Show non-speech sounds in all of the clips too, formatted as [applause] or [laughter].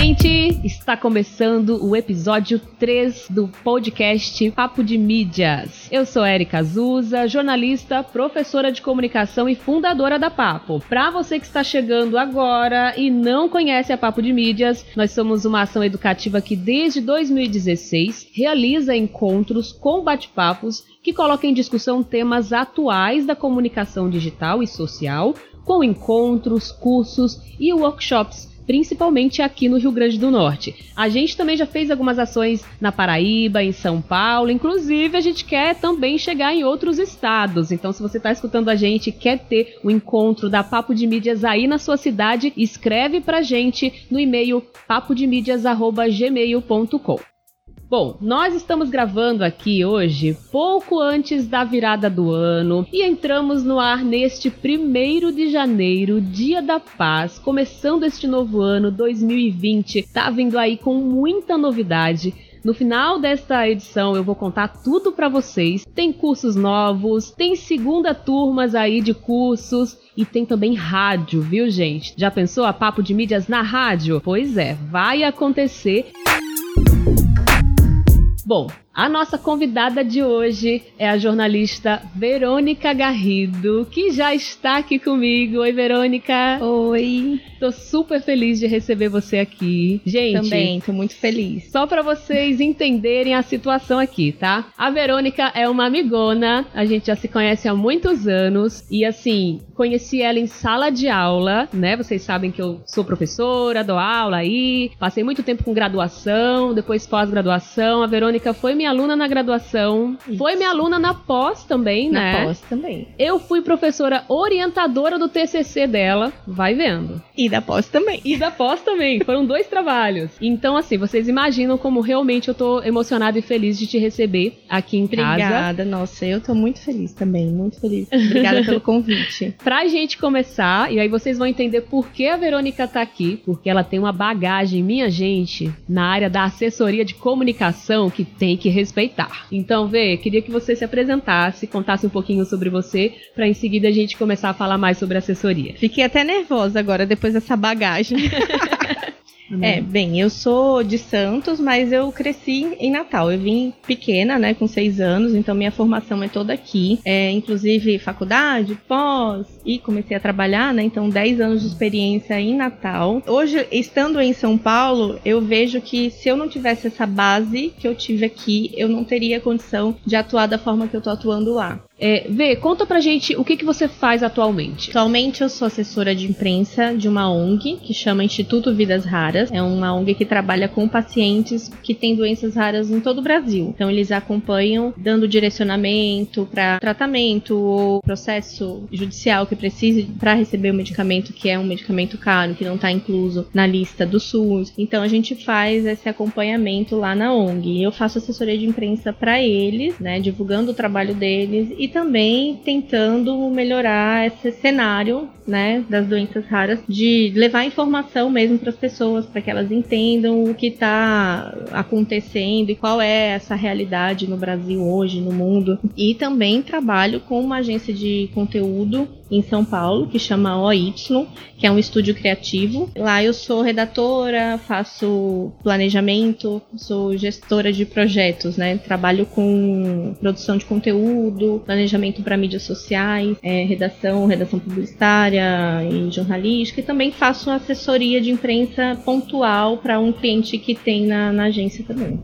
gente! Está começando o episódio 3 do podcast Papo de Mídias. Eu sou Erika Azusa, jornalista, professora de comunicação e fundadora da Papo. Para você que está chegando agora e não conhece a Papo de Mídias, nós somos uma ação educativa que desde 2016 realiza encontros com bate-papos que colocam em discussão temas atuais da comunicação digital e social, com encontros, cursos e workshops principalmente aqui no Rio Grande do Norte. A gente também já fez algumas ações na Paraíba, em São Paulo, inclusive a gente quer também chegar em outros estados. Então, se você está escutando a gente e quer ter o um encontro da Papo de Mídias aí na sua cidade, escreve pra gente no e-mail papodemídias@gmail.com. Bom, nós estamos gravando aqui hoje pouco antes da virada do ano e entramos no ar neste primeiro de janeiro, Dia da Paz, começando este novo ano 2020. Tá vindo aí com muita novidade. No final desta edição eu vou contar tudo para vocês. Tem cursos novos, tem segunda turmas aí de cursos e tem também rádio, viu, gente? Já pensou a papo de mídias na rádio? Pois é, vai acontecer. Bom, a nossa convidada de hoje é a jornalista Verônica Garrido, que já está aqui comigo. Oi, Verônica. Oi. Tô super feliz de receber você aqui. Gente, também tô muito feliz. Só para vocês entenderem a situação aqui, tá? A Verônica é uma amigona, a gente já se conhece há muitos anos e assim, conheci ela em sala de aula, né? Vocês sabem que eu sou professora, dou aula aí, passei muito tempo com graduação, depois pós-graduação. A Verônica foi minha aluna na graduação, Isso. foi minha aluna na pós também, na né? Na pós também. Eu fui professora orientadora do TCC dela, vai vendo. E da pós também. E da pós também, foram dois trabalhos. Então, assim, vocês imaginam como realmente eu tô emocionada e feliz de te receber aqui em Obrigada, casa. Obrigada, nossa, eu tô muito feliz também, muito feliz. Obrigada pelo convite. [laughs] pra gente começar, e aí vocês vão entender por que a Verônica tá aqui, porque ela tem uma bagagem, minha gente, na área da assessoria de comunicação que tem que respeitar. Então, Vê, queria que você se apresentasse, contasse um pouquinho sobre você, para em seguida a gente começar a falar mais sobre assessoria. Fiquei até nervosa agora depois dessa bagagem. [laughs] É, bem, eu sou de Santos, mas eu cresci em Natal. Eu vim pequena, né, com seis anos, então minha formação é toda aqui. É, inclusive faculdade, pós, e comecei a trabalhar, né, então 10 anos de experiência em Natal. Hoje, estando em São Paulo, eu vejo que se eu não tivesse essa base que eu tive aqui, eu não teria condição de atuar da forma que eu tô atuando lá. É, Vê, conta pra gente o que, que você faz atualmente. Atualmente eu sou assessora de imprensa de uma ONG que chama Instituto Vidas Raras. É uma ONG que trabalha com pacientes que têm doenças raras em todo o Brasil. Então eles acompanham dando direcionamento para tratamento ou processo judicial que precise para receber o medicamento que é um medicamento caro, que não está incluso na lista do SUS. Então a gente faz esse acompanhamento lá na ONG. Eu faço assessoria de imprensa para eles, né, divulgando o trabalho deles e também tentando melhorar esse cenário, né, das doenças raras, de levar informação mesmo para as pessoas, para que elas entendam o que está acontecendo e qual é essa realidade no Brasil hoje, no mundo. E também trabalho com uma agência de conteúdo em São Paulo, que chama OY, que é um estúdio criativo. Lá eu sou redatora, faço planejamento, sou gestora de projetos, né? Trabalho com produção de conteúdo, planejamento para mídias sociais, é, redação, redação publicitária e jornalística, e também faço assessoria de imprensa pontual para um cliente que tem na, na agência também.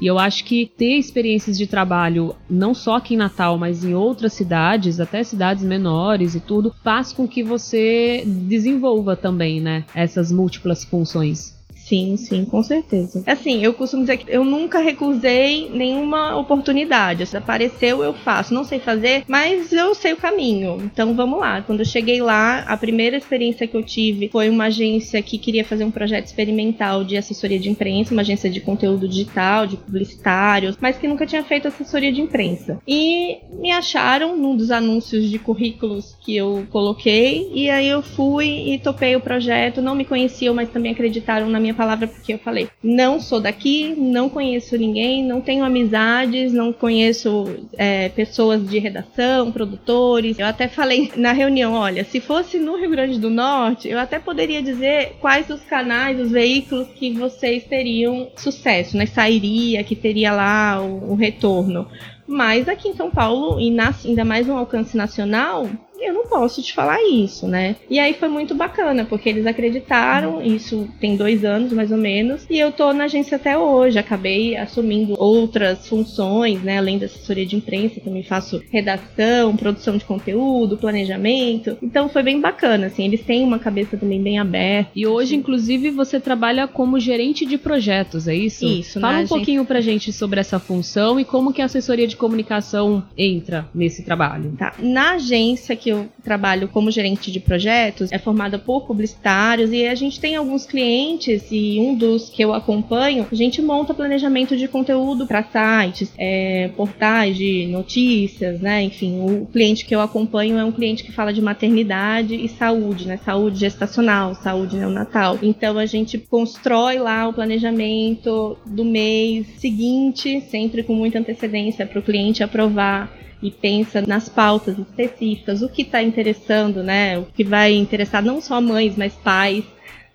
E eu acho que ter experiências de trabalho, não só aqui em Natal, mas em outras cidades, até cidades menores e tudo, faz com que você desenvolva também, né, essas múltiplas funções. Sim, sim, com certeza. Assim, eu costumo dizer que eu nunca recusei nenhuma oportunidade. Se apareceu, eu faço. Não sei fazer, mas eu sei o caminho. Então vamos lá. Quando eu cheguei lá, a primeira experiência que eu tive foi uma agência que queria fazer um projeto experimental de assessoria de imprensa, uma agência de conteúdo digital, de publicitários, mas que nunca tinha feito assessoria de imprensa. E me acharam num dos anúncios de currículos que eu coloquei, e aí eu fui e topei o projeto. Não me conheciam, mas também acreditaram na minha palavra porque eu falei, não sou daqui, não conheço ninguém, não tenho amizades, não conheço é, pessoas de redação, produtores. Eu até falei na reunião, olha, se fosse no Rio Grande do Norte, eu até poderia dizer quais os canais, os veículos que vocês teriam sucesso, né? Sairia, que teria lá o, o retorno. Mas aqui em São Paulo, e na, ainda mais um alcance nacional, eu não posso te falar isso, né? E aí foi muito bacana, porque eles acreditaram, isso tem dois anos mais ou menos, e eu tô na agência até hoje, acabei assumindo outras funções, né? Além da assessoria de imprensa, também faço redação, produção de conteúdo, planejamento. Então foi bem bacana, assim, eles têm uma cabeça também bem aberta. E hoje, inclusive, você trabalha como gerente de projetos, é isso? Isso, Fala um agência... pouquinho pra gente sobre essa função e como que a assessoria de comunicação entra nesse trabalho. Tá. Na agência que eu trabalho como gerente de projetos é formada por publicitários e a gente tem alguns clientes e um dos que eu acompanho, a gente monta planejamento de conteúdo para sites, é, portais de notícias, né? Enfim, o cliente que eu acompanho é um cliente que fala de maternidade e saúde, né? Saúde gestacional, saúde neonatal. Então a gente constrói lá o planejamento do mês seguinte, sempre com muita antecedência para o cliente aprovar e pensa nas pautas específicas, o que está interessando, né? O que vai interessar não só mães, mas pais,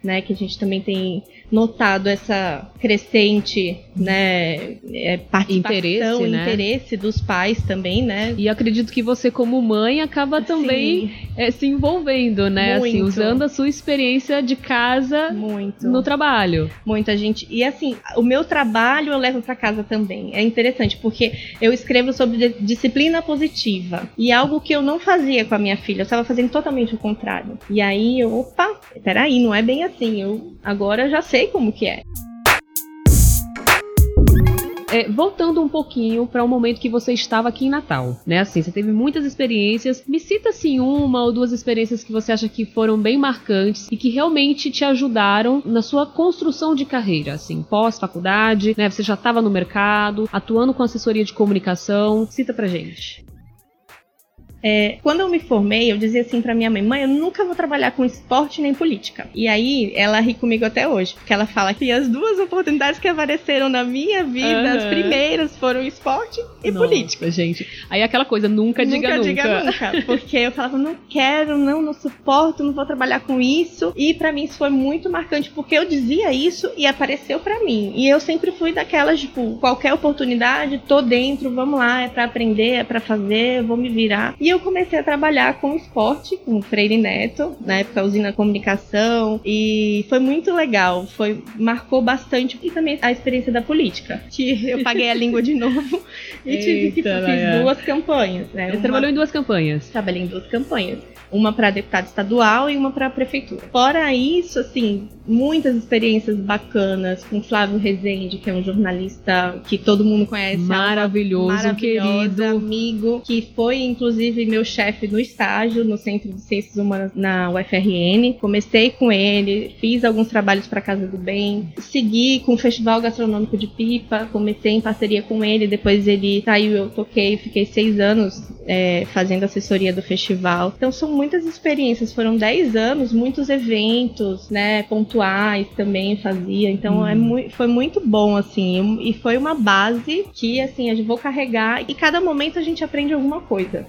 né? Que a gente também tem notado essa crescente, né, é, participação, interesse, né? interesse dos pais também, né? E acredito que você, como mãe, acaba também é, se envolvendo, né? Assim, Muito. usando a sua experiência de casa Muito. no trabalho. Muita gente. E assim, o meu trabalho eu levo para casa também. É interessante, porque eu escrevo sobre di- disciplina positiva. E algo que eu não fazia com a minha filha, eu estava fazendo totalmente o contrário. E aí eu, opa, peraí, não é bem assim. Eu agora já sei como que é. É, voltando um pouquinho para o momento que você estava aqui em Natal, né? Assim, você teve muitas experiências. Me cita assim uma ou duas experiências que você acha que foram bem marcantes e que realmente te ajudaram na sua construção de carreira, assim, pós-faculdade, né? Você já estava no mercado, atuando com assessoria de comunicação. Cita pra gente. É, quando eu me formei, eu dizia assim pra minha mãe: mãe, eu nunca vou trabalhar com esporte nem política. E aí ela ri comigo até hoje, porque ela fala que as duas oportunidades que apareceram na minha vida, Aham. as primeiras foram esporte e Nossa, política. gente. Aí aquela coisa, nunca diga nunca. diga nunca. Porque eu falava, não quero, não, não suporto, não vou trabalhar com isso. E pra mim isso foi muito marcante, porque eu dizia isso e apareceu pra mim. E eu sempre fui daquelas, tipo, qualquer oportunidade, tô dentro, vamos lá, é pra aprender, é pra fazer, eu vou me virar. E eu comecei a trabalhar com esporte, com o Freire Neto, na época usina comunicação, e foi muito legal, foi marcou bastante e também a experiência da política, que [laughs] eu paguei a língua de novo e tive que Eita, fiz Laia. duas campanhas, né? Você Uma- trabalhou em duas campanhas. trabalhei em duas campanhas. Uma para deputado estadual e uma para prefeitura. Fora isso, assim, muitas experiências bacanas com Flávio Rezende, que é um jornalista que todo mundo conhece. Maravilhoso, maravilhoso, querido. amigo, que foi inclusive meu chefe no estágio no Centro de Ciências Humanas na UFRN. Comecei com ele, fiz alguns trabalhos para Casa do Bem, segui com o Festival Gastronômico de Pipa, comecei em parceria com ele, depois ele saiu, eu toquei, fiquei seis anos é, fazendo assessoria do festival. Então são muitas experiências, foram 10 anos, muitos eventos, né, pontuais também fazia. Então Uhum. é mui- foi muito bom assim, e foi uma base que assim eu vou carregar e cada momento a gente aprende alguma coisa.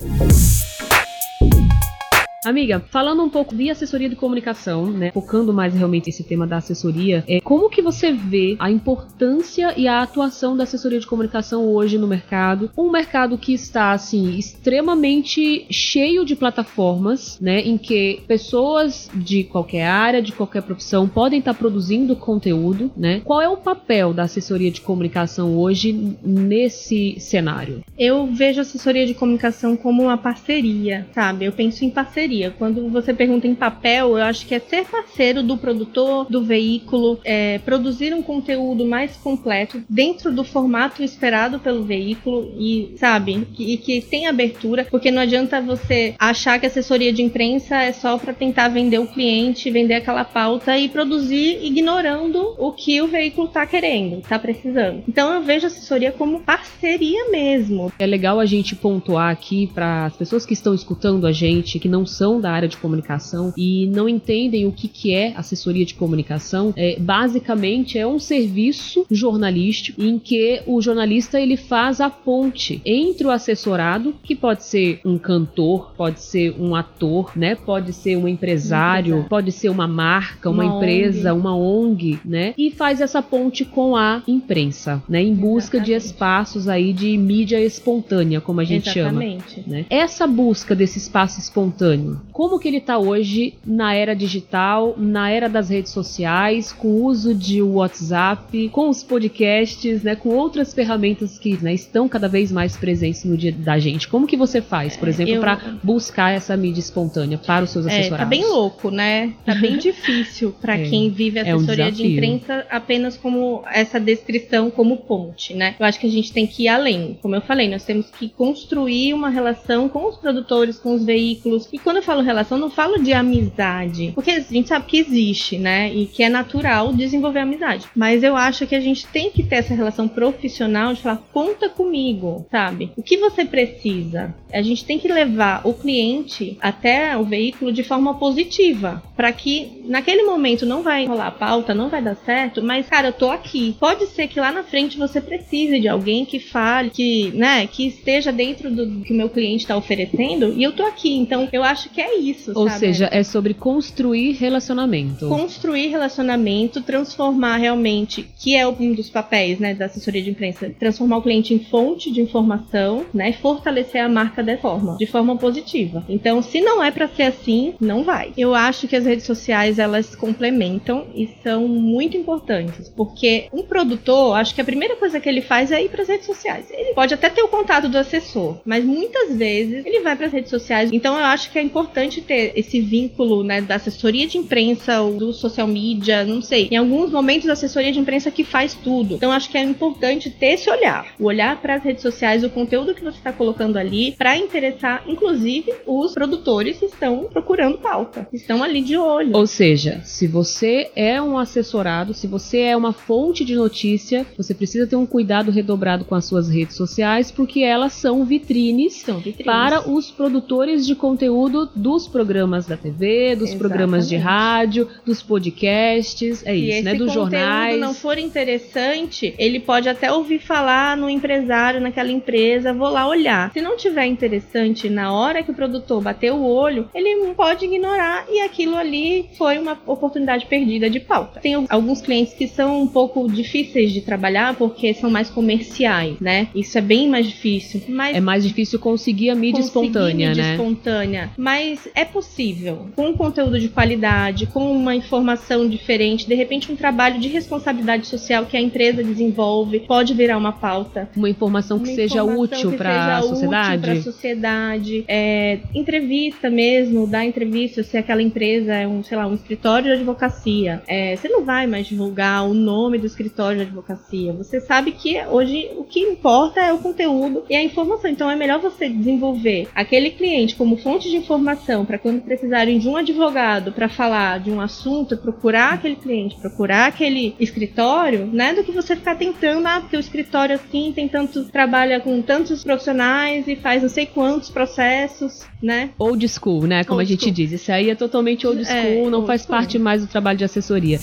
Amiga, falando um pouco de assessoria de comunicação, né, focando mais realmente esse tema da assessoria, é, como que você vê a importância e a atuação da assessoria de comunicação hoje no mercado? Um mercado que está, assim, extremamente cheio de plataformas, né, em que pessoas de qualquer área, de qualquer profissão podem estar produzindo conteúdo, né? Qual é o papel da assessoria de comunicação hoje nesse cenário? Eu vejo a assessoria de comunicação como uma parceria, sabe? Eu penso em parceria. Quando você pergunta em papel, eu acho que é ser parceiro do produtor, do veículo, é, produzir um conteúdo mais completo dentro do formato esperado pelo veículo e, sabe, e que tem abertura, porque não adianta você achar que assessoria de imprensa é só para tentar vender o cliente, vender aquela pauta e produzir ignorando o que o veículo tá querendo, tá precisando. Então eu vejo assessoria como parceria mesmo. É legal a gente pontuar aqui para as pessoas que estão escutando a gente, que não são são da área de comunicação e não entendem o que, que é assessoria de comunicação, é, basicamente é um serviço jornalístico em que o jornalista ele faz a ponte entre o assessorado, que pode ser um cantor, pode ser um ator, né? Pode ser um empresário, pode ser uma marca, uma, uma empresa, ONG. uma ONG, né? E faz essa ponte com a imprensa, né? Em busca Exatamente. de espaços aí de mídia espontânea, como a gente Exatamente. chama. Né? Essa busca desse espaço espontâneo, como que ele está hoje na era digital, na era das redes sociais, com o uso de WhatsApp, com os podcasts, né? Com outras ferramentas que né, estão cada vez mais presentes no dia da gente. Como que você faz, por exemplo, Eu... para buscar essa mídia espontânea para os seus assessorados? É, tá bem louco, né? Tá bem [laughs] difícil para é, quem vive assessoria é um de imprensa apenas como essa descrição como ponte, né? Eu acho que a gente tem que ir além. Como eu falei, nós temos que construir uma relação com os produtores, com os veículos. E quando eu falo relação, não falo de amizade, porque a gente sabe que existe, né? E que é natural desenvolver amizade. Mas eu acho que a gente tem que ter essa relação profissional de falar, conta comigo, sabe? O que você precisa? A gente tem que levar o cliente até o veículo de forma positiva, para que naquele momento não vai rolar pauta, não vai dar certo, mas cara, eu tô aqui. Pode ser que lá na frente você precise de alguém que fale, que, né, que esteja dentro do que o meu cliente está oferecendo e eu tô aqui. Então, eu acho que é isso, Ou sabe? seja, é sobre construir relacionamento. Construir relacionamento, transformar realmente, que é um dos papéis, né, da assessoria de imprensa, transformar o cliente em fonte de informação, né, fortalecer a marca dessa forma, de forma positiva. Então, se não é para ser assim, não vai. Eu acho que as redes sociais elas complementam e são muito importantes, porque um produtor, acho que a primeira coisa que ele faz é ir para as redes sociais. Ele pode até ter o contato do assessor, mas muitas vezes ele vai para as redes sociais. Então, eu acho que é importante ter esse vínculo, né, da assessoria de imprensa ou do social media, não sei. Em alguns momentos, a assessoria de imprensa que faz tudo. Então, acho que é importante ter esse olhar, o olhar para as redes sociais, o conteúdo que você está colocando ali, para interessar, inclusive, os produtores que estão procurando pauta, que estão ali de olho. Ou seja, se você é um assessorado, se você é uma fonte de notícia, você precisa ter um cuidado redobrado com as suas redes sociais, porque elas são vitrines, são vitrines. para os produtores de conteúdo dos programas da TV, dos Exatamente. programas de rádio, dos podcasts, é isso, né? Dos jornais. Se não for interessante, ele pode até ouvir falar no empresário, naquela empresa, vou lá olhar. Se não tiver interessante na hora que o produtor bater o olho, ele não pode ignorar e aquilo ali foi uma oportunidade perdida de pauta. Tem alguns clientes que são um pouco difíceis de trabalhar porque são mais comerciais, né? Isso é bem mais difícil. Mas é mais difícil conseguir a mídia conseguir espontânea, mídia né? espontânea. Mas é possível. Com um conteúdo de qualidade, com uma informação diferente, de repente um trabalho de responsabilidade social que a empresa desenvolve, pode virar uma pauta. Uma informação que uma seja informação útil para a sociedade. Para a sociedade. É, entrevista mesmo, dar entrevista se aquela empresa é um, sei lá, um escritório de advocacia. É, você não vai mais divulgar o nome do escritório de advocacia. Você sabe que hoje o que importa é o conteúdo e a informação. Então é melhor você desenvolver aquele cliente como fonte de informação para quando precisarem de um advogado para falar de um assunto, procurar aquele cliente, procurar aquele escritório, né? Do que você ficar tentando, ah, porque o escritório assim tem tanto, trabalha com tantos profissionais e faz não sei quantos processos, né? Old school, né? Como old a gente school. diz. Isso aí é totalmente old é, school, é, não old faz school. parte mais do trabalho de assessoria.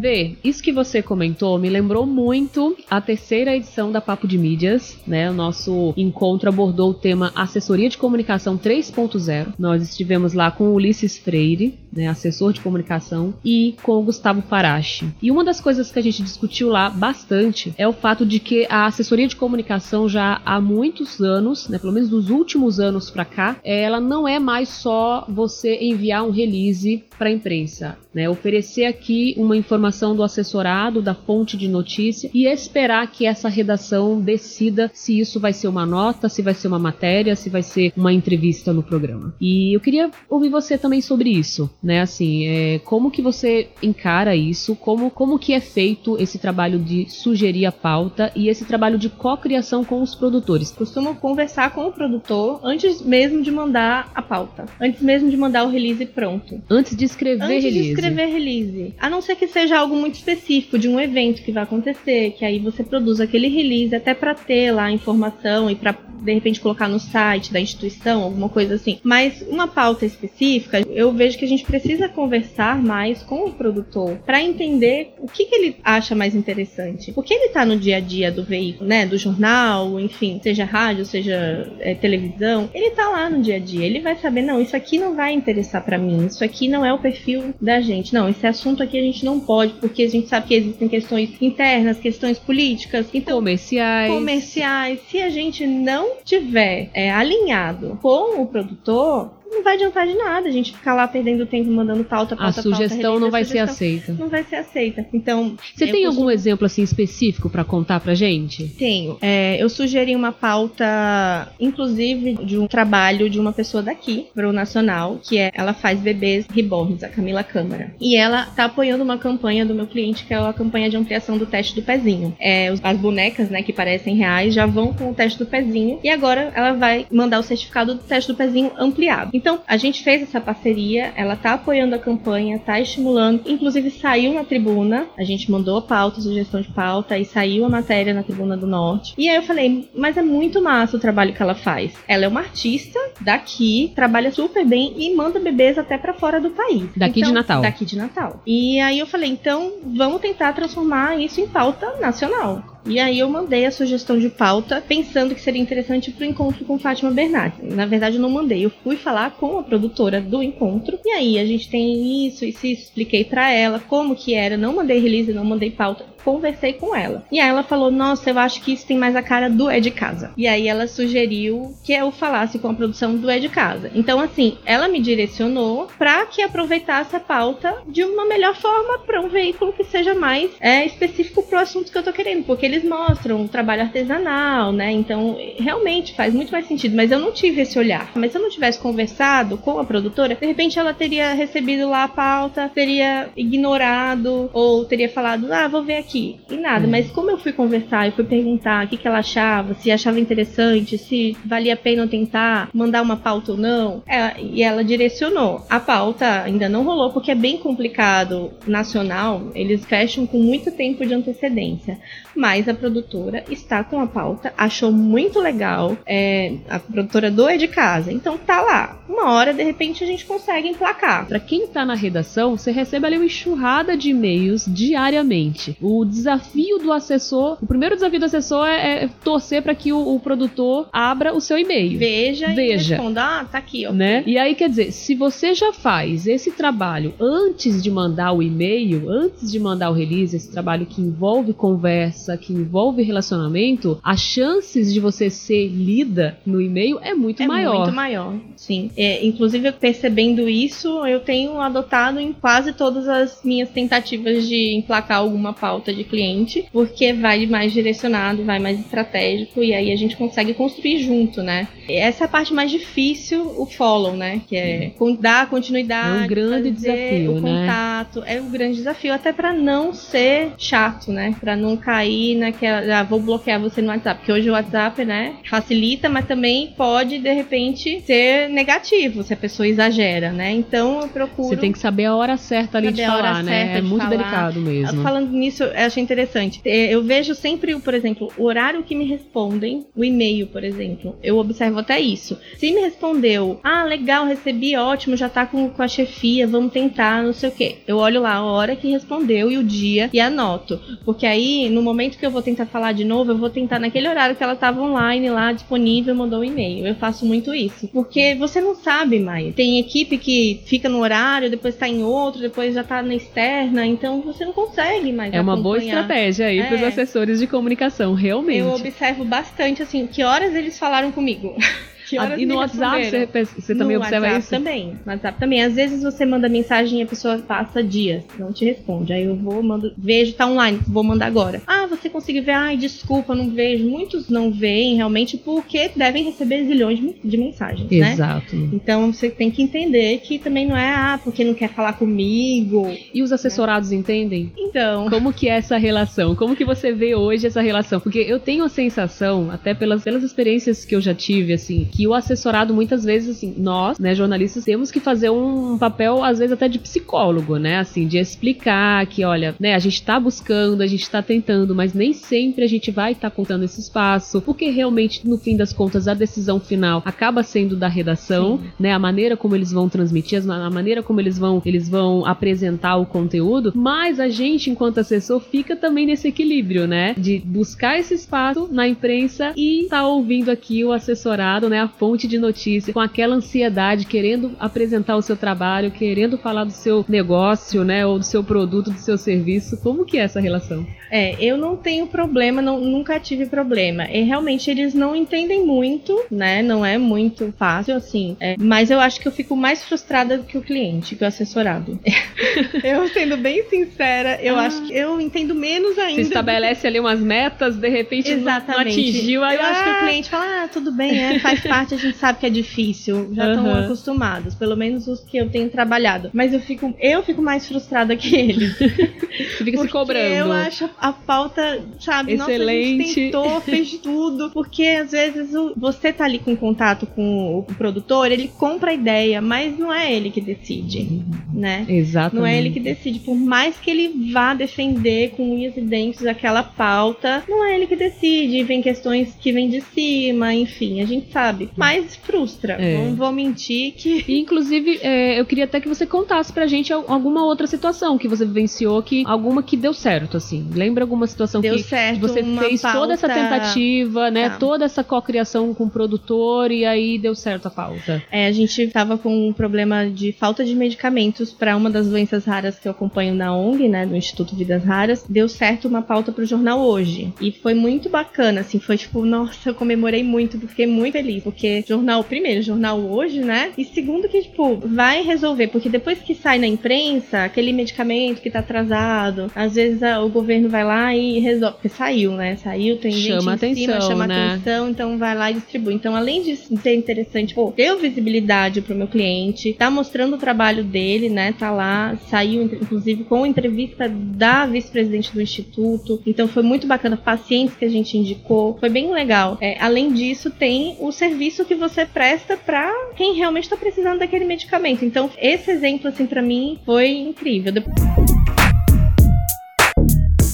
Vê, isso que você comentou me lembrou muito a terceira edição da Papo de Mídias, né? O nosso encontro abordou o tema Assessoria de Comunicação 3.0. Nós estivemos lá com o Ulisses Freire, né, assessor de comunicação, e com o Gustavo Parache. E uma das coisas que a gente discutiu lá bastante é o fato de que a assessoria de comunicação já há muitos anos, né, pelo menos dos últimos anos para cá, ela não é mais só você enviar um release para a imprensa, né, oferecer aqui uma informação do assessorado, da fonte de notícia e esperar que essa redação decida se isso vai ser uma nota, se vai ser uma matéria, se vai ser uma entrevista no programa. E eu queria ouvir você também sobre isso. Né? Assim, é, como que você encara isso? Como, como que é feito esse trabalho de sugerir a pauta e esse trabalho de co-criação com os produtores? Costumo conversar com o produtor antes mesmo de mandar a pauta, antes mesmo de mandar o release pronto. Antes de escrever antes release. de escrever release. A não ser que seja algo muito específico de um evento que vai acontecer, que aí você produz aquele release até para ter lá a informação e para de repente colocar no site da instituição, alguma coisa assim. Mas uma pauta específica, eu vejo que a gente precisa conversar mais com o produtor para entender o que, que, ele acha mais interessante. Porque ele está no dia a dia do veículo, né? Do jornal, enfim, seja rádio, seja é, televisão. Ele está lá no dia a dia. Ele vai saber, não, isso aqui não vai interessar para mim. Isso aqui não é o perfil da gente. Não, esse assunto aqui a gente não pode, porque a gente sabe que existem questões internas, questões políticas, então, comerciais. Comerciais. Se a gente não tiver é, alinhado com o produtor, não vai adiantar de nada a gente ficar lá perdendo tempo mandando pauta, pauta, A sugestão pauta, não vai sugestão ser aceita. Não vai ser aceita. Então. Você tem algum exemplo assim específico para contar pra gente? Tenho. É, eu sugeri uma pauta, inclusive, de um trabalho de uma pessoa daqui, pro Nacional, que é ela faz bebês reborns, a Camila Câmara. E ela tá apoiando uma campanha do meu cliente, que é a campanha de ampliação do teste do pezinho. É, as bonecas, né, que parecem reais, já vão com o teste do pezinho. E agora ela vai mandar o certificado do teste do pezinho ampliado. Então, a gente fez essa parceria, ela tá apoiando a campanha, tá estimulando, inclusive saiu na tribuna, a gente mandou a pauta, sugestão de pauta, e saiu a matéria na Tribuna do Norte. E aí eu falei, mas é muito massa o trabalho que ela faz. Ela é uma artista daqui, trabalha super bem e manda bebês até para fora do país. Daqui então, de Natal. Daqui de Natal. E aí eu falei, então vamos tentar transformar isso em pauta nacional. E aí eu mandei a sugestão de pauta pensando que seria interessante para o encontro com Fátima Bernardes. Na verdade eu não mandei, eu fui falar com a produtora do encontro. E aí a gente tem isso e se expliquei para ela como que era, não mandei release, não mandei pauta conversei com ela. E aí ela falou: Nossa, eu acho que isso tem mais a cara do É de Casa. E aí ela sugeriu que eu falasse com a produção do É de Casa. Então, assim, ela me direcionou para que aproveitasse a pauta de uma melhor forma para um veículo que seja mais é, específico pro assunto que eu tô querendo. Porque eles mostram o trabalho artesanal, né? Então, realmente faz muito mais sentido. Mas eu não tive esse olhar. Mas se eu não tivesse conversado com a produtora, de repente ela teria recebido lá a pauta, teria ignorado ou teria falado: Ah, vou ver aqui. E nada, hum. mas como eu fui conversar e fui perguntar o que, que ela achava, se achava interessante, se valia a pena tentar mandar uma pauta ou não, ela, é, e ela direcionou. A pauta ainda não rolou porque é bem complicado nacional, eles fecham com muito tempo de antecedência. Mas a produtora está com a pauta, achou muito legal, é, a produtora do É de Casa. Então tá lá. Uma hora, de repente, a gente consegue emplacar. Para quem tá na redação, você recebe ali uma enxurrada de e-mails diariamente. O desafio do assessor, o primeiro desafio do assessor é, é torcer para que o, o, produtor abra o seu e-mail. Veja, Veja e responda, ah, tá aqui, ó. Né? E aí, quer dizer, se você já faz esse trabalho antes de mandar o e-mail, antes de mandar o release, esse trabalho que envolve conversa, que envolve relacionamento, as chances de você ser lida no e-mail é muito é maior. É muito maior, sim. É, inclusive, percebendo isso, eu tenho adotado em quase todas as minhas tentativas de emplacar alguma pauta de cliente, porque vai mais direcionado, vai mais estratégico e aí a gente consegue construir junto, né? Essa é a parte mais difícil, o follow, né? Que é dar continuidade, é um grande desafio, o né? contato, é um grande desafio até para não ser chato, né? Para não cair naquela, ah, vou bloquear você no WhatsApp, porque hoje o WhatsApp, né, facilita, mas também pode de repente ser negativo se a pessoa exagera, né? Então eu procuro Você tem que saber a hora certa ali de falar, né? É muito falar. delicado mesmo. Falando nisso, eu achei interessante. É, eu vejo sempre, por exemplo, o horário que me respondem, o e-mail, por exemplo. Eu observo até isso. Se me respondeu, ah, legal, recebi, ótimo, já tá com, com a chefia, vamos tentar, não sei o quê. Eu olho lá a hora que respondeu e o dia e anoto. Porque aí, no momento que eu vou tentar falar de novo, eu vou tentar naquele horário que ela tava online lá, disponível, mandou um e-mail. Eu faço muito isso. Porque você não sabe mais. Tem equipe que fica no horário, depois tá em outro, depois já tá na externa, então você não consegue mais. É uma boa estratégia aí é. para os assessores de comunicação, realmente. Eu observo bastante, assim, que horas eles falaram comigo. [laughs] e no WhatsApp você, você também no observa WhatsApp isso? também. No WhatsApp também. Às vezes você manda mensagem e a pessoa passa dias, não te responde. Aí eu vou, mando, vejo, tá online, vou mandar agora. Ah, você conseguiu ver? Ai, desculpa, não vejo. Muitos não veem realmente porque devem receber zilhões de mensagens, né? Exato. Então você tem que entender que também não é, ah, porque não quer falar comigo. E os assessorados entendem? Então. Como que é essa relação? Como que você vê hoje essa relação? Porque eu tenho a sensação, até pelas, pelas experiências que eu já tive, assim, que o assessorado muitas vezes, assim, nós, né, jornalistas, temos que fazer um papel, às vezes até de psicólogo, né? Assim, de explicar que, olha, né, a gente tá buscando, a gente tá tentando, mas nem sempre a gente vai estar tá contando esse espaço, porque realmente, no fim das contas, a decisão final acaba sendo da redação, Sim. né? A maneira como eles vão transmitir, a maneira como eles vão, eles vão apresentar o conteúdo, mas a gente, enquanto assessor, fica também nesse equilíbrio, né? De buscar esse espaço na imprensa e tá ouvindo aqui o assessorado, né? A fonte de notícia, com aquela ansiedade, querendo apresentar o seu trabalho, querendo falar do seu negócio, né? Ou do seu produto, do seu serviço. Como que é essa relação? É, eu não tenho problema, não, nunca tive problema. E realmente eles não entendem muito, né? Não é muito fácil, assim. É, mas eu acho que eu fico mais frustrada do que o cliente, que o assessorado. [laughs] eu sendo bem sincera, eu ah. acho que eu entendo menos ainda. Se estabelece ali umas metas, de repente Exatamente. não atingiu. Aí, eu ah. acho que o cliente fala, ah, tudo bem, é, faz parte, [laughs] a gente sabe que é difícil. Já estão uhum. acostumados, pelo menos os que eu tenho trabalhado. Mas eu fico, eu fico mais frustrada que eles. [laughs] fica se cobrando. Eu acho a pauta, sabe, Excelente. Nossa, a gente tentou, fez tudo. Porque às vezes o, você tá ali com contato com o produtor, ele compra a ideia, mas não é ele que decide, né? Exatamente. Não é ele que decide. Por mais que ele vá defender com unhas e dentes aquela pauta, não é ele que decide. Vem questões que vêm de cima, enfim, a gente sabe. Mas frustra. É. Não vou mentir que. E, inclusive, é, eu queria até que você contasse pra gente alguma outra situação que você vivenciou, que alguma que deu certo, assim. Lembra alguma situação deu que certo, você fez pauta... toda essa tentativa, né? Tá. Toda essa cocriação com o produtor e aí deu certo a pauta? É, a gente tava com um problema de falta de medicamentos para uma das doenças raras que eu acompanho na ONG, né? Do Instituto Vidas Raras. Deu certo uma pauta pro jornal hoje. E foi muito bacana, assim. Foi tipo, nossa, eu comemorei muito, fiquei muito feliz. Porque jornal, primeiro, jornal hoje, né? E segundo, que, tipo, vai resolver. Porque depois que sai na imprensa, aquele medicamento que tá atrasado, às vezes a, o governo vai lá e resolve. Porque saiu, né? Saiu, tem chama gente em cima, chama né? atenção, então vai lá e distribui. Então, além de ser interessante, pô, deu visibilidade pro meu cliente, tá mostrando o trabalho dele, né? Tá lá, saiu, inclusive, com entrevista da vice-presidente do instituto. Então foi muito bacana, pacientes que a gente indicou. Foi bem legal. É, além disso, tem o serviço que você presta para quem realmente está precisando daquele medicamento. Então, esse exemplo, assim, para mim, foi incrível.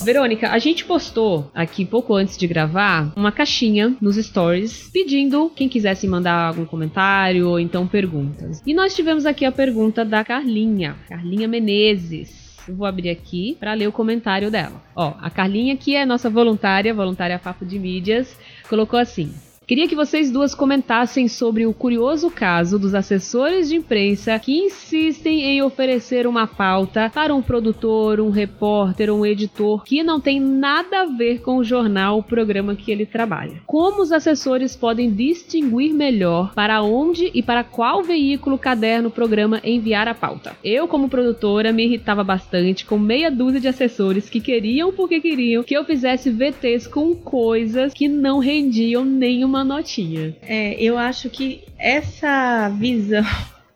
Verônica, a gente postou aqui pouco antes de gravar uma caixinha nos stories pedindo quem quisesse mandar algum comentário ou então perguntas. E nós tivemos aqui a pergunta da Carlinha, Carlinha Menezes. Eu vou abrir aqui para ler o comentário dela. Ó, a Carlinha, que é nossa voluntária, voluntária Papo de Mídias, colocou assim: Queria que vocês duas comentassem sobre o curioso caso dos assessores de imprensa que insistem em oferecer uma pauta para um produtor, um repórter ou um editor que não tem nada a ver com o jornal, o programa que ele trabalha. Como os assessores podem distinguir melhor para onde e para qual veículo, caderno, programa enviar a pauta? Eu, como produtora, me irritava bastante com meia dúzia de assessores que queriam porque queriam que eu fizesse VTs com coisas que não rendiam nenhuma uma notinha. É, eu acho que essa visão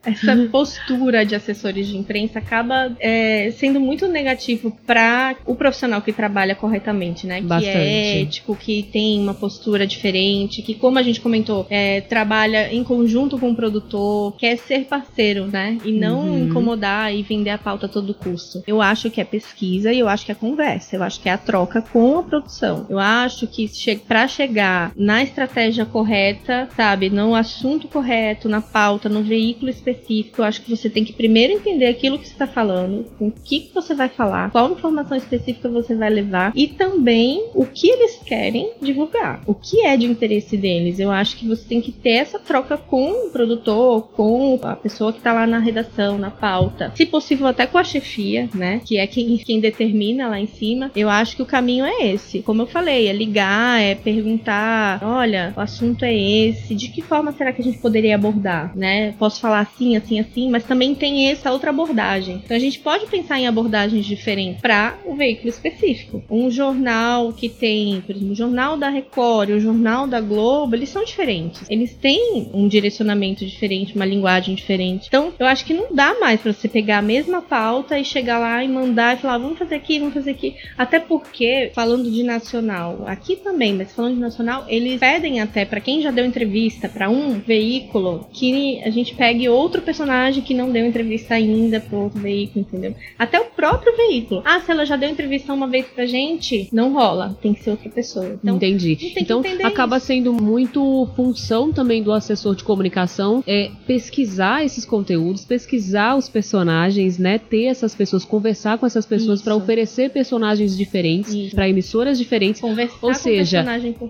essa uhum. postura de assessores de imprensa acaba é, sendo muito negativo para o profissional que trabalha corretamente, né? Bastante. Que é ético, que tem uma postura diferente, que, como a gente comentou, é, trabalha em conjunto com o produtor, quer ser parceiro, né? E não uhum. incomodar e vender a pauta a todo custo. Eu acho que é pesquisa e eu acho que é conversa, eu acho que é a troca com a produção. Eu acho que che para chegar na estratégia correta, sabe, no assunto correto, na pauta, no veículo específico, específico, eu acho que você tem que primeiro entender aquilo que você está falando, com o que, que você vai falar, qual informação específica você vai levar e também o que eles querem divulgar, o que é de interesse deles. Eu acho que você tem que ter essa troca com o produtor, com a pessoa que está lá na redação, na pauta, se possível até com a chefia, né, que é quem, quem determina lá em cima. Eu acho que o caminho é esse. Como eu falei, é ligar, é perguntar, olha, o assunto é esse, de que forma será que a gente poderia abordar, né? Posso falar assim, assim, assim, mas também tem essa outra abordagem. Então a gente pode pensar em abordagens diferentes para o veículo específico. Um jornal que tem, por exemplo, o jornal da Record, o jornal da Globo, eles são diferentes. Eles têm um direcionamento diferente, uma linguagem diferente. Então, eu acho que não dá mais para você pegar a mesma pauta e chegar lá e mandar e falar, vamos fazer aqui, vamos fazer aqui. Até porque, falando de nacional, aqui também, mas falando de nacional, eles pedem até para quem já deu entrevista para um veículo que a gente pegue outro personagem que não deu entrevista ainda para outro veículo, entendeu? Até o próprio veículo. Ah, se ela já deu entrevista uma vez pra gente, não rola, tem que ser outra pessoa. Então, Entendi. Então acaba isso. sendo muito função também do assessor de comunicação é pesquisar esses conteúdos, pesquisar os personagens, né, ter essas pessoas, conversar com essas pessoas para oferecer personagens diferentes para emissoras diferentes. Conversar Ou seja,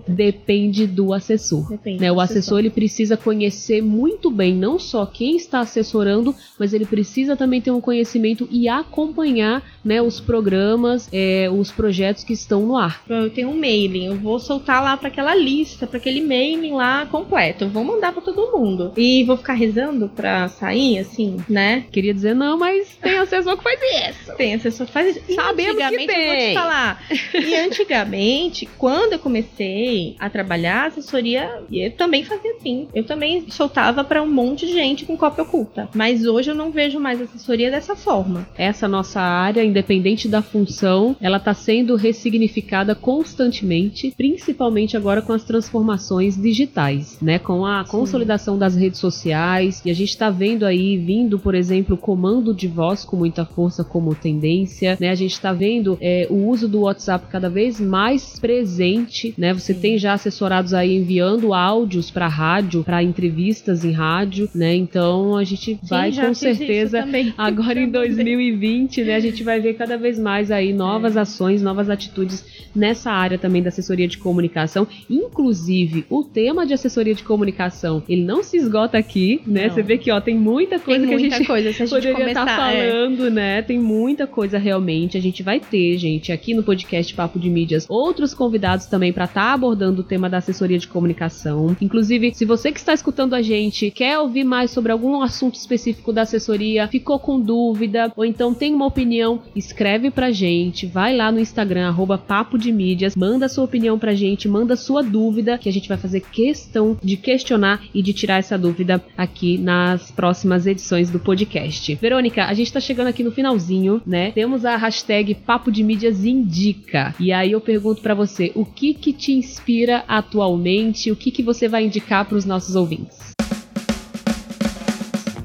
depende do assessor. Depende né? Do o assessor, assessor ele precisa conhecer muito bem não só quem está assessorando, mas ele precisa também ter um conhecimento e acompanhar né, os programas, é, os projetos que estão no ar. Eu tenho um mailing, eu vou soltar lá para aquela lista, para aquele mailing lá completo. Eu vou mandar para todo mundo. E vou ficar rezando para sair, assim, né? Queria dizer não, mas tem assessor que faz isso. Tem assessor que faz isso. E Sabemos antigamente, que tem. eu vou te falar. E antigamente, [laughs] quando eu comecei a trabalhar assessoria, eu também fazia assim. Eu também soltava para um monte de gente com cópia oculta. Mas hoje eu não vejo mais assessoria dessa forma. Essa nossa área, independente da função, ela está sendo ressignificada constantemente, principalmente agora com as transformações digitais, né? Com a Sim. consolidação das redes sociais. E a gente está vendo aí vindo, por exemplo, o comando de voz com muita força como tendência, né? A gente está vendo é, o uso do WhatsApp cada vez mais presente, né? Você Sim. tem já assessorados aí enviando áudios para rádio, para entrevistas em rádio, né? Então a gente Sim, vai com certeza [laughs] agora em [laughs] 2020, né? A gente vai ver cada vez mais aí novas é. ações, novas atitudes nessa área também da assessoria de comunicação. Inclusive, o tema de assessoria de comunicação, ele não se esgota aqui, né? Não. Você vê que ó, tem muita coisa tem que muita a gente, coisa, se a gente poderia estar tá falando, é. né? Tem muita coisa realmente. A gente vai ter, gente, aqui no podcast Papo de Mídias, outros convidados também para estar tá abordando o tema da assessoria de comunicação. Inclusive, se você que está escutando a gente quer ouvir mais sobre algum assunto específico da assessoria, ficou com dúvida ou então tem uma opinião, escreve pra gente, vai lá no Instagram, arroba Papo de Mídias, manda sua opinião pra gente, manda sua dúvida, que a gente vai fazer questão de questionar e de tirar essa dúvida aqui nas próximas edições do podcast. Verônica, a gente tá chegando aqui no finalzinho, né? Temos a hashtag Papo de Mídias Indica. E aí eu pergunto para você, o que que te inspira atualmente? O que que você vai indicar para os nossos ouvintes?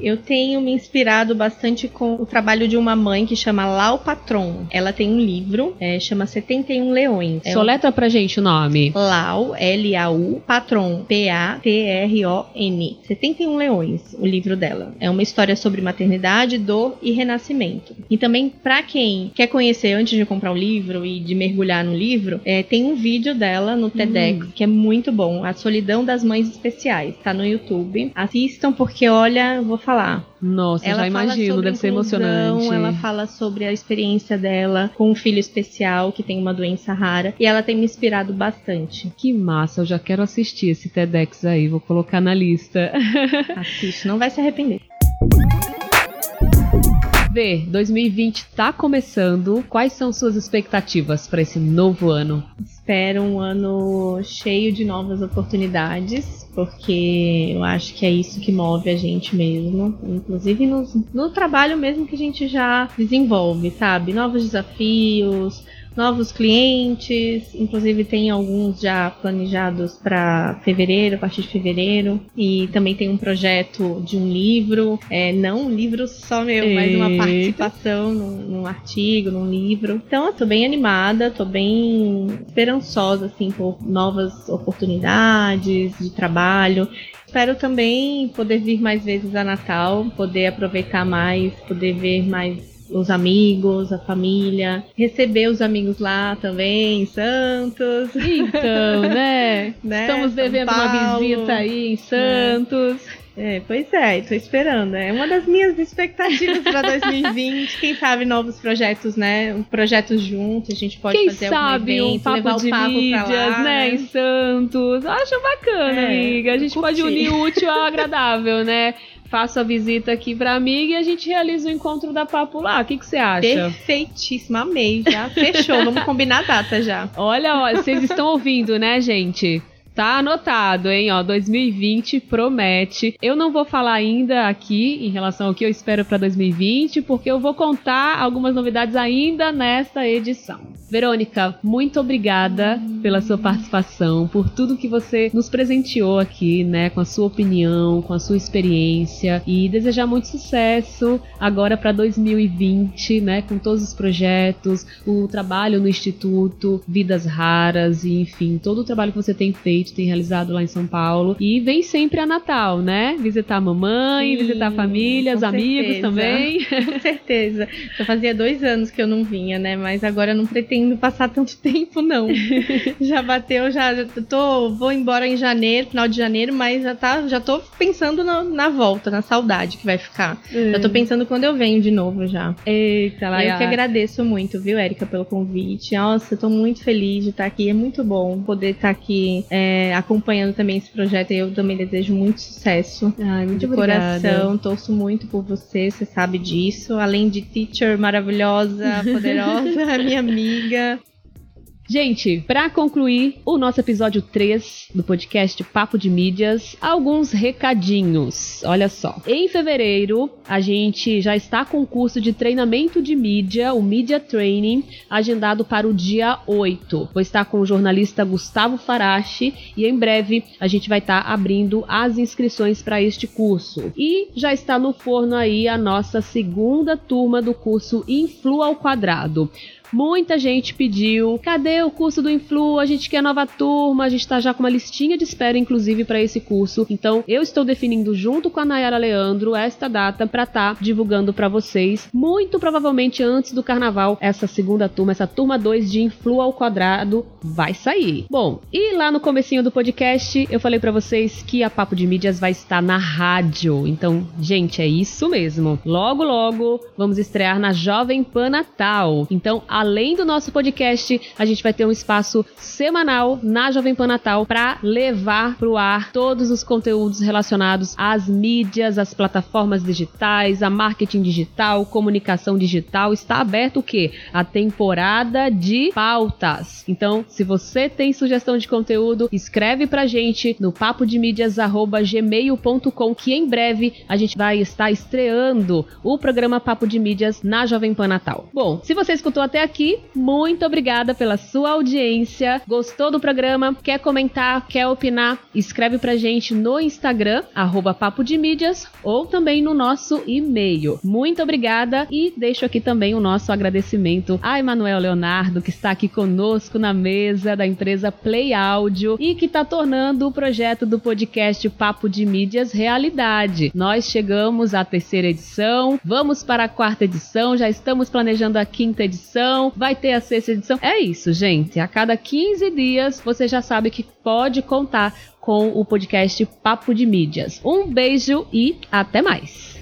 Eu tenho me inspirado bastante com o trabalho de uma mãe que chama Lau Patron. Ela tem um livro, é, chama 71 Leões. É Soletra um... pra gente o nome. Lau, L-A-U, Patron, P-A-T-R-O-N. 71 Leões, o livro dela. É uma história sobre maternidade, dor e renascimento. E também, para quem quer conhecer antes de comprar o livro e de mergulhar no livro, é, tem um vídeo dela no TEDx hum. que é muito bom. A Solidão das Mães Especiais. Tá no YouTube. Assistam porque, olha, vou falar. Nossa, ela já imagino, deve ser emocionante. Ela fala sobre a experiência dela com um filho especial que tem uma doença rara e ela tem me inspirado bastante. Que massa, eu já quero assistir esse TEDx aí, vou colocar na lista. [laughs] Assiste, não vai se arrepender. Vê, 2020 tá começando. Quais são suas expectativas para esse novo ano? Espero um ano cheio de novas oportunidades, porque eu acho que é isso que move a gente mesmo, inclusive no, no trabalho mesmo que a gente já desenvolve, sabe? Novos desafios, novos clientes, inclusive tem alguns já planejados para fevereiro, a partir de fevereiro, e também tem um projeto de um livro, é, não um livro só meu, Eita. mas uma participação num, num, artigo, num livro. Então eu tô bem animada, tô bem esperançosa assim por novas oportunidades de trabalho espero também poder vir mais vezes a Natal, poder aproveitar mais, poder ver mais os amigos, a família, receber os amigos lá também em Santos. Então, [laughs] né? né? Estamos devendo uma visita aí em Santos. É, pois é, estou esperando. É uma das minhas expectativas para 2020. Quem sabe novos projetos, né? Projetos juntos, a gente pode Quem fazer sabe algum evento, um papo levar de o papo mídias, lá, né? Em Santos. Acho bacana, é, amiga. A gente pode unir o útil ao [laughs] agradável, né? Faço a visita aqui pra amiga e a gente realiza o encontro da Papo lá. O que, que você acha? Perfeitíssimo, amei. Já fechou. Vamos combinar a data já. Olha, olha, vocês estão ouvindo, né, gente? Tá anotado, hein? Ó, 2020 promete. Eu não vou falar ainda aqui em relação ao que eu espero para 2020, porque eu vou contar algumas novidades ainda nesta edição. Verônica, muito obrigada pela sua participação, por tudo que você nos presenteou aqui, né, com a sua opinião, com a sua experiência e desejar muito sucesso agora para 2020, né, com todos os projetos, o trabalho no instituto, vidas raras e enfim, todo o trabalho que você tem feito gente tem realizado lá em São Paulo. E vem sempre a Natal, né? Visitar a mamãe, Sim, visitar a família, os amigos certeza. também. [laughs] Com certeza. Já fazia dois anos que eu não vinha, né? Mas agora eu não pretendo passar tanto [laughs] tempo, não. já bateu, já tô, vou embora em janeiro, final de janeiro, mas já tá, já tô pensando na, na volta, na saudade que vai ficar. Hum. Já tô pensando quando eu venho de novo já. Eita, lá. Eu que agradeço muito, viu, Érica, pelo convite. Nossa, eu tô muito feliz de estar aqui. É muito bom poder estar aqui. É, é, acompanhando também esse projeto. Eu também desejo muito sucesso. Ai, muito de obrigada. coração. Torço muito por você, você sabe disso. Além de teacher maravilhosa, [laughs] poderosa, minha amiga. Gente, para concluir o nosso episódio 3 do podcast Papo de Mídias, alguns recadinhos. Olha só. Em fevereiro, a gente já está com o curso de treinamento de mídia, o Media Training, agendado para o dia 8. Vou estar com o jornalista Gustavo Farache e em breve a gente vai estar abrindo as inscrições para este curso. E já está no forno aí a nossa segunda turma do curso Influ ao Quadrado. Muita gente pediu: cadê o curso do Influ? A gente quer nova turma, a gente está já com uma listinha de espera, inclusive, para esse curso. Então, eu estou definindo junto com a Nayara Leandro esta data para estar tá divulgando para vocês. Muito provavelmente antes do carnaval, essa segunda turma, essa turma 2 de Influ ao quadrado, vai sair. Bom, e lá no comecinho do podcast, eu falei para vocês que a Papo de Mídias vai estar na rádio. Então, gente, é isso mesmo. Logo, logo, vamos estrear na Jovem Pan Natal. Então, além do nosso podcast, a gente vai ter um espaço semanal na Jovem Pan Natal para levar para o ar todos os conteúdos relacionados às mídias, às plataformas digitais, a marketing digital, comunicação digital. Está aberto o quê? A temporada de pautas. Então, se você tem sugestão de conteúdo, escreve pra gente no papodemídias@gmail.com que em breve a gente vai estar estreando o programa Papo de Mídias na Jovem Pan Natal. Bom, se você escutou até aqui, muito obrigada pela sua audiência. Gostou do programa? Quer comentar? Quer opinar? Escreve pra gente no Instagram, arroba Papo de Mídias, ou também no nosso e-mail. Muito obrigada e deixo aqui também o nosso agradecimento a Emanuel Leonardo, que está aqui conosco na mesa da empresa Play Áudio e que está tornando o projeto do podcast Papo de Mídias realidade. Nós chegamos à terceira edição, vamos para a quarta edição, já estamos planejando a quinta edição edição, vai ter a sexta edição. É isso, gente. A cada 15 dias você já sabe que pode contar com o podcast Papo de Mídias. Um beijo e até mais.